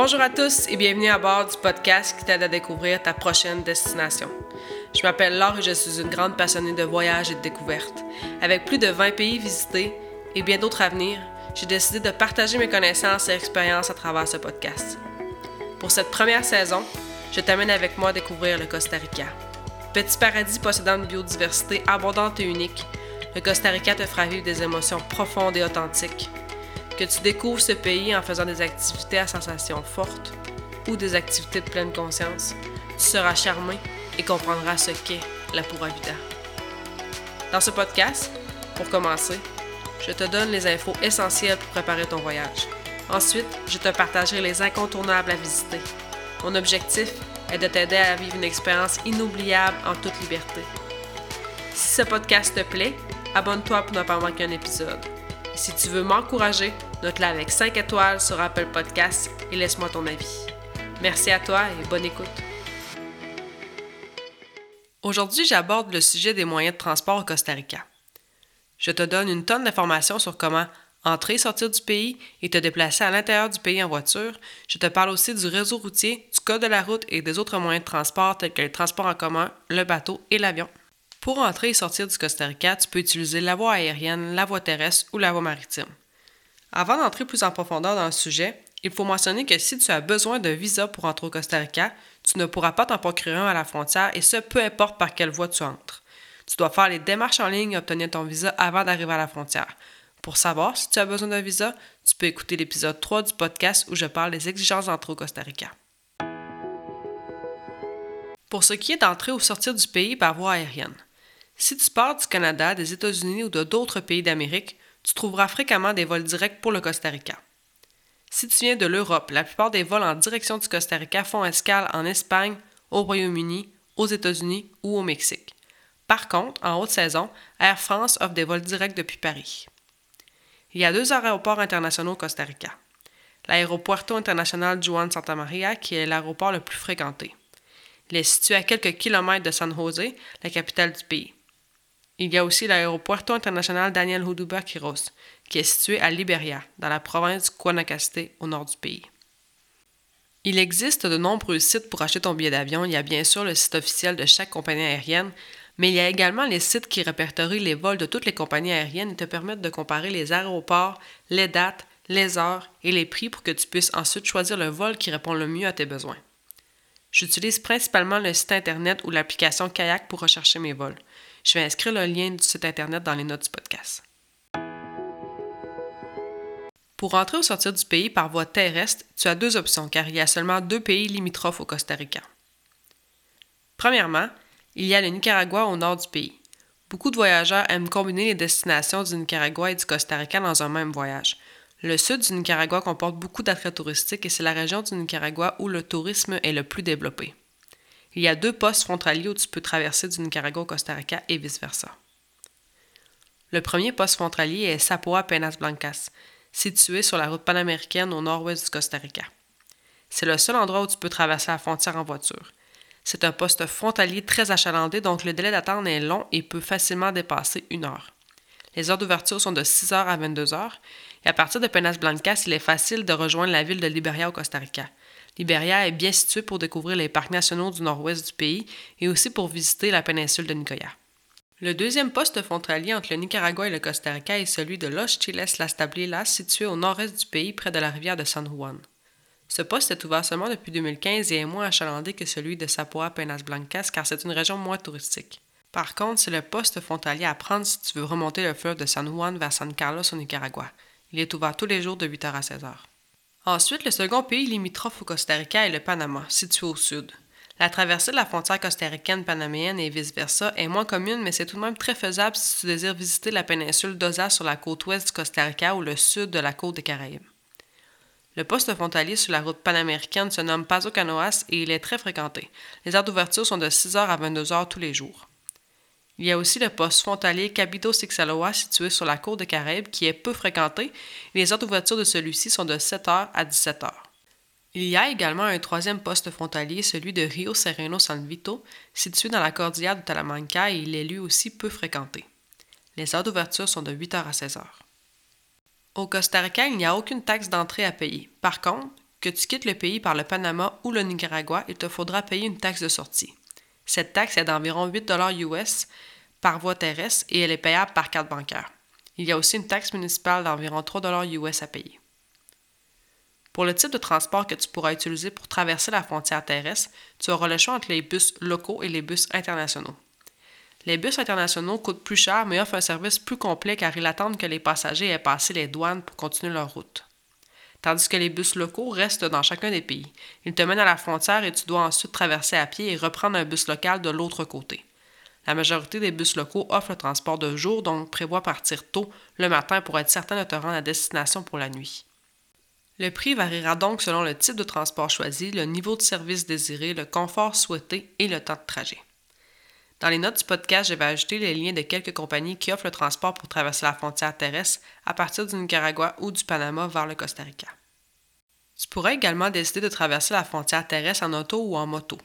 Bonjour à tous et bienvenue à bord du podcast qui t'aide à découvrir ta prochaine destination. Je m'appelle Laure et je suis une grande passionnée de voyages et de découvertes. Avec plus de 20 pays visités et bien d'autres à venir, j'ai décidé de partager mes connaissances et expériences à travers ce podcast. Pour cette première saison, je t'amène avec moi à découvrir le Costa Rica. Petit paradis possédant une biodiversité abondante et unique, le Costa Rica te fera vivre des émotions profondes et authentiques que tu découvres ce pays en faisant des activités à sensations fortes ou des activités de pleine conscience, tu seras charmé et comprendras ce qu'est la vida. Dans ce podcast, pour commencer, je te donne les infos essentielles pour préparer ton voyage. Ensuite, je te partagerai les incontournables à visiter. Mon objectif est de t'aider à vivre une expérience inoubliable en toute liberté. Si ce podcast te plaît, abonne-toi pour ne pas manquer un épisode. Si tu veux m'encourager, note-la avec 5 étoiles sur Apple Podcasts et laisse-moi ton avis. Merci à toi et bonne écoute. Aujourd'hui, j'aborde le sujet des moyens de transport au Costa Rica. Je te donne une tonne d'informations sur comment entrer et sortir du pays et te déplacer à l'intérieur du pays en voiture. Je te parle aussi du réseau routier, du code de la route et des autres moyens de transport tels que les transports en commun, le bateau et l'avion. Pour entrer et sortir du Costa Rica, tu peux utiliser la voie aérienne, la voie terrestre ou la voie maritime. Avant d'entrer plus en profondeur dans le sujet, il faut mentionner que si tu as besoin d'un visa pour entrer au Costa Rica, tu ne pourras pas t'en procurer un à la frontière et ce, peu importe par quelle voie tu entres. Tu dois faire les démarches en ligne et obtenir ton visa avant d'arriver à la frontière. Pour savoir si tu as besoin d'un visa, tu peux écouter l'épisode 3 du podcast où je parle des exigences d'entrée au Costa Rica. Pour ce qui est d'entrer ou sortir du pays par voie aérienne, si tu pars du Canada, des États-Unis ou de d'autres pays d'Amérique, tu trouveras fréquemment des vols directs pour le Costa Rica. Si tu viens de l'Europe, la plupart des vols en direction du Costa Rica font escale en Espagne, au Royaume-Uni, aux États-Unis ou au Mexique. Par contre, en haute saison, Air France offre des vols directs depuis Paris. Il y a deux aéroports internationaux au Costa Rica. L'aéropuerto international Juan Santa Maria, qui est l'aéroport le plus fréquenté. Il est situé à quelques kilomètres de San José, la capitale du pays. Il y a aussi l'aéropuerto international Daniel Huduba Quiros, qui est situé à Liberia, dans la province Guanacaste, au nord du pays. Il existe de nombreux sites pour acheter ton billet d'avion. Il y a bien sûr le site officiel de chaque compagnie aérienne, mais il y a également les sites qui répertorient les vols de toutes les compagnies aériennes et te permettent de comparer les aéroports, les dates, les heures et les prix pour que tu puisses ensuite choisir le vol qui répond le mieux à tes besoins. J'utilise principalement le site Internet ou l'application Kayak pour rechercher mes vols. Je vais inscrire le lien du site Internet dans les notes du podcast. Pour entrer ou sortir du pays par voie terrestre, tu as deux options car il y a seulement deux pays limitrophes au Costa Rica. Premièrement, il y a le Nicaragua au nord du pays. Beaucoup de voyageurs aiment combiner les destinations du Nicaragua et du Costa Rica dans un même voyage. Le sud du Nicaragua comporte beaucoup d'attraits touristiques et c'est la région du Nicaragua où le tourisme est le plus développé. Il y a deux postes frontaliers où tu peux traverser du Nicaragua au Costa Rica et vice-versa. Le premier poste frontalier est Sapoa Penas Blancas, situé sur la route panaméricaine au nord-ouest du Costa Rica. C'est le seul endroit où tu peux traverser la frontière en voiture. C'est un poste frontalier très achalandé, donc le délai d'attente est long et peut facilement dépasser une heure. Les heures d'ouverture sont de 6 h à 22 h et à partir de Penas Blancas, il est facile de rejoindre la ville de Liberia au Costa Rica. Liberia est bien située pour découvrir les parcs nationaux du nord-ouest du pays et aussi pour visiter la péninsule de Nicoya. Le deuxième poste frontalier entre le Nicaragua et le Costa Rica est celui de Los Chiles Las Tablilas, situé au nord-est du pays près de la rivière de San Juan. Ce poste est ouvert seulement depuis 2015 et est moins achalandé que celui de Sapoa Penas Blancas car c'est une région moins touristique. Par contre, c'est le poste frontalier à prendre si tu veux remonter le fleuve de San Juan vers San Carlos au Nicaragua. Il est ouvert tous les jours de 8h à 16h. Ensuite, le second pays limitrophe au Costa Rica est le Panama, situé au sud. La traversée de la frontière costaricaine panaméenne et vice-versa est moins commune, mais c'est tout de même très faisable si tu désires visiter la péninsule d'Osa sur la côte ouest du Costa Rica ou le sud de la côte des Caraïbes. Le poste frontalier sur la route panaméricaine se nomme Paso Canoas et il est très fréquenté. Les heures d'ouverture sont de 6h à 22h tous les jours. Il y a aussi le poste frontalier Cabito Sixaloa situé sur la côte des Caraïbes qui est peu fréquenté les heures d'ouverture de celui-ci sont de 7h à 17h. Il y a également un troisième poste frontalier, celui de Rio Sereno San Vito, situé dans la cordillère de Talamanca et il est lui aussi peu fréquenté. Les heures d'ouverture sont de 8h à 16h. Au Costa Rica, il n'y a aucune taxe d'entrée à payer. Par contre, que tu quittes le pays par le Panama ou le Nicaragua, il te faudra payer une taxe de sortie. Cette taxe est d'environ 8 US par voie terrestre et elle est payable par carte bancaire. Il y a aussi une taxe municipale d'environ 3 US à payer. Pour le type de transport que tu pourras utiliser pour traverser la frontière terrestre, tu auras le choix entre les bus locaux et les bus internationaux. Les bus internationaux coûtent plus cher mais offrent un service plus complet car ils attendent que les passagers aient passé les douanes pour continuer leur route. Tandis que les bus locaux restent dans chacun des pays. Ils te mènent à la frontière et tu dois ensuite traverser à pied et reprendre un bus local de l'autre côté. La majorité des bus locaux offrent le transport de jour, donc prévoit partir tôt le matin pour être certain de te rendre à destination pour la nuit. Le prix variera donc selon le type de transport choisi, le niveau de service désiré, le confort souhaité et le temps de trajet. Dans les notes du podcast, je vais ajouter les liens de quelques compagnies qui offrent le transport pour traverser la frontière terrestre à partir du Nicaragua ou du Panama vers le Costa Rica. Tu pourrais également décider de traverser la frontière terrestre en auto ou en moto.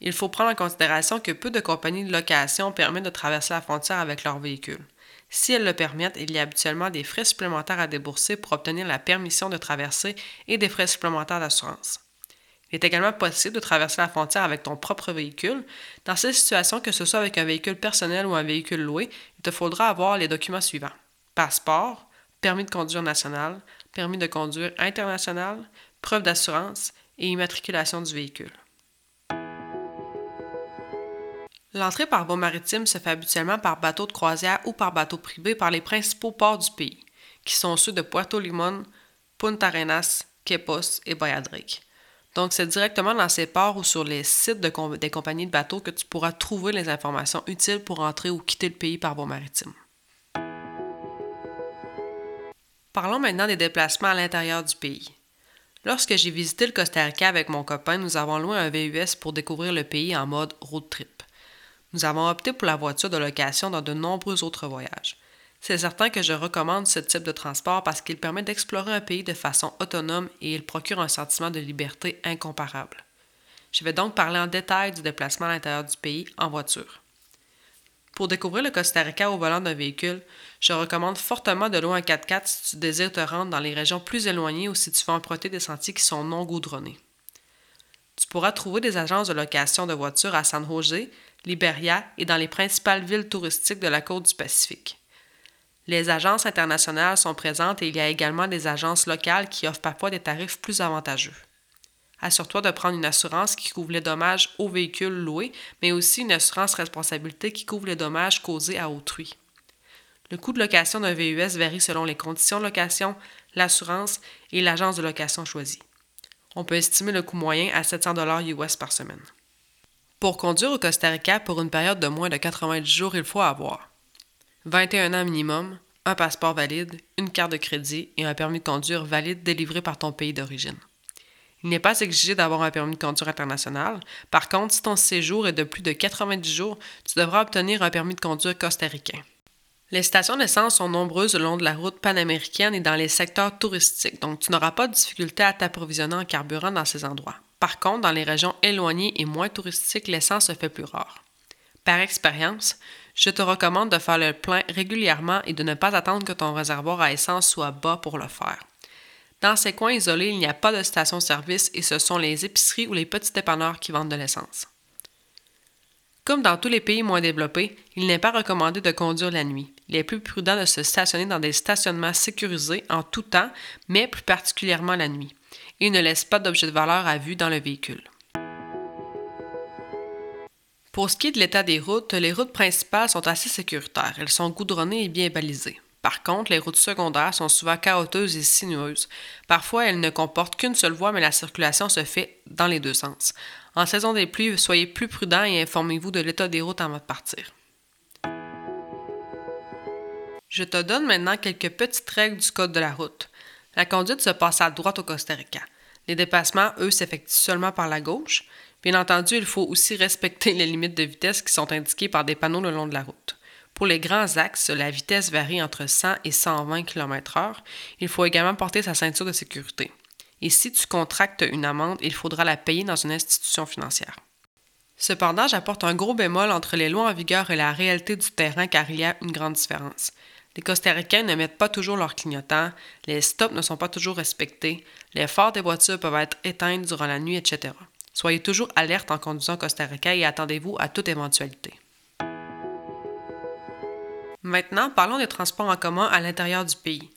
Il faut prendre en considération que peu de compagnies de location permettent de traverser la frontière avec leur véhicule. Si elles le permettent, il y a habituellement des frais supplémentaires à débourser pour obtenir la permission de traverser et des frais supplémentaires d'assurance. Il est également possible de traverser la frontière avec ton propre véhicule. Dans cette situation, que ce soit avec un véhicule personnel ou un véhicule loué, il te faudra avoir les documents suivants. Passeport, permis de conduire national, permis de conduire international, preuve d'assurance et immatriculation du véhicule. L'entrée par voie maritime se fait habituellement par bateau de croisière ou par bateau privé par les principaux ports du pays, qui sont ceux de Puerto Limón, Punta Arenas, Quepos et Bayadric. Donc, c'est directement dans ces ports ou sur les sites des compagnies de bateaux que tu pourras trouver les informations utiles pour entrer ou quitter le pays par voie maritime. Parlons maintenant des déplacements à l'intérieur du pays. Lorsque j'ai visité le Costa Rica avec mon copain, nous avons loué un VUS pour découvrir le pays en mode road trip. Nous avons opté pour la voiture de location dans de nombreux autres voyages. C'est certain que je recommande ce type de transport parce qu'il permet d'explorer un pays de façon autonome et il procure un sentiment de liberté incomparable. Je vais donc parler en détail du déplacement à l'intérieur du pays en voiture. Pour découvrir le Costa Rica au volant d'un véhicule, je recommande fortement de louer un 4x4 si tu désires te rendre dans les régions plus éloignées ou si tu veux emprunter des sentiers qui sont non goudronnés. Tu pourras trouver des agences de location de voitures à San Jose, Liberia et dans les principales villes touristiques de la côte du Pacifique. Les agences internationales sont présentes et il y a également des agences locales qui offrent parfois des tarifs plus avantageux. Assure-toi de prendre une assurance qui couvre les dommages aux véhicules loués, mais aussi une assurance responsabilité qui couvre les dommages causés à autrui. Le coût de location d'un VUS varie selon les conditions de location, l'assurance et l'agence de location choisie. On peut estimer le coût moyen à 700 US par semaine. Pour conduire au Costa Rica pour une période de moins de 90 jours, il faut avoir 21 ans minimum, un passeport valide, une carte de crédit et un permis de conduire valide délivré par ton pays d'origine. Il n'est pas exigé d'avoir un permis de conduire international. Par contre, si ton séjour est de plus de 90 jours, tu devras obtenir un permis de conduire costaricain. Les stations d'essence sont nombreuses le long de la route panaméricaine et dans les secteurs touristiques, donc tu n'auras pas de difficulté à t'approvisionner en carburant dans ces endroits. Par contre, dans les régions éloignées et moins touristiques, l'essence se fait plus rare. Par expérience, je te recommande de faire le plein régulièrement et de ne pas attendre que ton réservoir à essence soit bas pour le faire. Dans ces coins isolés, il n'y a pas de station-service et ce sont les épiceries ou les petits dépanneurs qui vendent de l'essence. Comme dans tous les pays moins développés, il n'est pas recommandé de conduire la nuit. Il est plus prudent de se stationner dans des stationnements sécurisés en tout temps, mais plus particulièrement la nuit, et ne laisse pas d'objets de valeur à vue dans le véhicule. Pour ce qui est de l'état des routes, les routes principales sont assez sécuritaires. Elles sont goudronnées et bien balisées. Par contre, les routes secondaires sont souvent chaotiques et sinueuses. Parfois, elles ne comportent qu'une seule voie, mais la circulation se fait dans les deux sens. En saison des pluies, soyez plus prudents et informez-vous de l'état des routes avant de partir. Je te donne maintenant quelques petites règles du code de la route. La conduite se passe à droite au Costa Rica. Les dépassements, eux, s'effectuent seulement par la gauche. Bien entendu, il faut aussi respecter les limites de vitesse qui sont indiquées par des panneaux le long de la route. Pour les grands axes, la vitesse varie entre 100 et 120 km/h. Il faut également porter sa ceinture de sécurité. Et si tu contractes une amende, il faudra la payer dans une institution financière. Cependant, j'apporte un gros bémol entre les lois en vigueur et la réalité du terrain car il y a une grande différence. Les Costaricains ne mettent pas toujours leur clignotant, les stops ne sont pas toujours respectés, les phares des voitures peuvent être éteints durant la nuit, etc. Soyez toujours alerte en conduisant Costa Rica et attendez-vous à toute éventualité. Maintenant, parlons des transports en commun à l'intérieur du pays.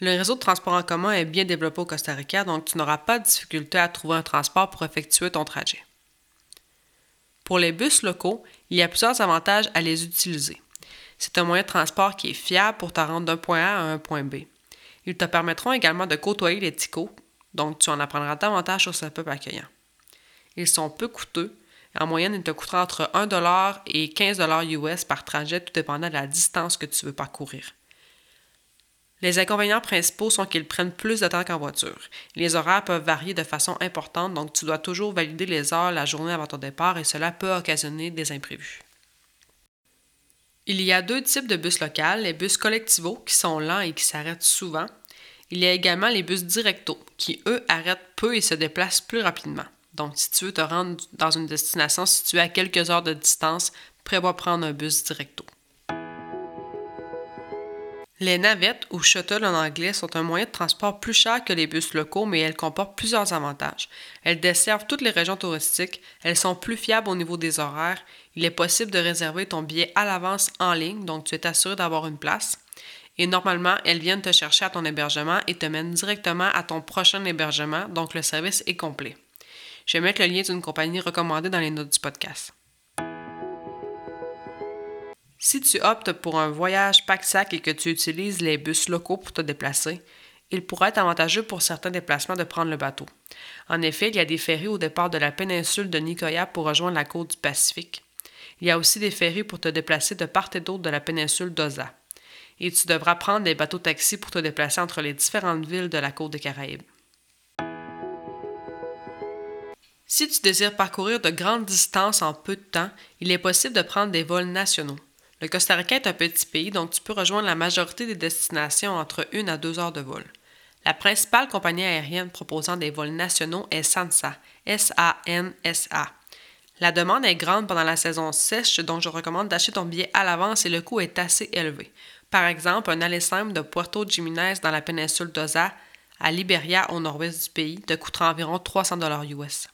Le réseau de transport en commun est bien développé au Costa Rica, donc tu n'auras pas de difficulté à trouver un transport pour effectuer ton trajet. Pour les bus locaux, il y a plusieurs avantages à les utiliser. C'est un moyen de transport qui est fiable pour te rendre d'un point A à un point B. Ils te permettront également de côtoyer les ticos, donc tu en apprendras davantage sur ce peuple accueillant. Ils sont peu coûteux. En moyenne, ils te coûteront entre 1 et 15 US par trajet, tout dépendant de la distance que tu veux parcourir. Les inconvénients principaux sont qu'ils prennent plus de temps qu'en voiture. Les horaires peuvent varier de façon importante, donc tu dois toujours valider les heures la journée avant ton départ et cela peut occasionner des imprévus. Il y a deux types de bus locaux, les bus collectivos qui sont lents et qui s'arrêtent souvent. Il y a également les bus directo qui, eux, arrêtent peu et se déplacent plus rapidement. Donc, si tu veux te rendre dans une destination située à quelques heures de distance, prévois prendre un bus directo. Les navettes ou shuttle en anglais sont un moyen de transport plus cher que les bus locaux, mais elles comportent plusieurs avantages. Elles desservent toutes les régions touristiques, elles sont plus fiables au niveau des horaires, il est possible de réserver ton billet à l'avance en ligne, donc tu es assuré d'avoir une place. Et normalement, elles viennent te chercher à ton hébergement et te mènent directement à ton prochain hébergement, donc le service est complet. Je vais mettre le lien d'une compagnie recommandée dans les notes du podcast. Si tu optes pour un voyage pack-sac et que tu utilises les bus locaux pour te déplacer, il pourrait être avantageux pour certains déplacements de prendre le bateau. En effet, il y a des ferries au départ de la péninsule de Nicoya pour rejoindre la côte du Pacifique. Il y a aussi des ferries pour te déplacer de part et d'autre de la péninsule d'Oza. Et tu devras prendre des bateaux taxis pour te déplacer entre les différentes villes de la côte des Caraïbes. Si tu désires parcourir de grandes distances en peu de temps, il est possible de prendre des vols nationaux. Le Costa Rica est un petit pays, donc tu peux rejoindre la majorité des destinations entre une à deux heures de vol. La principale compagnie aérienne proposant des vols nationaux est SANSA, S-A-N-S-A. La demande est grande pendant la saison sèche, donc je recommande d'acheter ton billet à l'avance et le coût est assez élevé. Par exemple, un aller simple de Puerto Jiménez dans la péninsule d'Oza à Liberia au nord-ouest du pays te coûtera environ 300 US.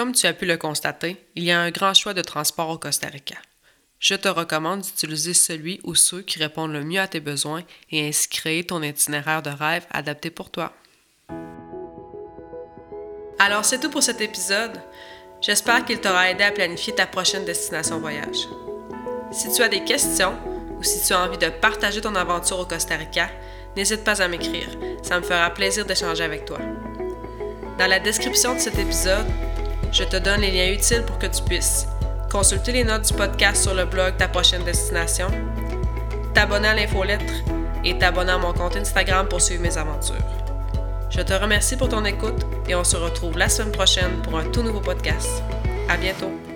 Comme tu as pu le constater, il y a un grand choix de transport au Costa Rica. Je te recommande d'utiliser celui ou ceux qui répondent le mieux à tes besoins et ainsi créer ton itinéraire de rêve adapté pour toi. Alors c'est tout pour cet épisode. J'espère qu'il t'aura aidé à planifier ta prochaine destination voyage. Si tu as des questions ou si tu as envie de partager ton aventure au Costa Rica, n'hésite pas à m'écrire. Ça me fera plaisir d'échanger avec toi. Dans la description de cet épisode, je te donne les liens utiles pour que tu puisses consulter les notes du podcast sur le blog Ta prochaine destination, t'abonner à l'infolettre et t'abonner à mon compte Instagram pour suivre mes aventures. Je te remercie pour ton écoute et on se retrouve la semaine prochaine pour un tout nouveau podcast. À bientôt!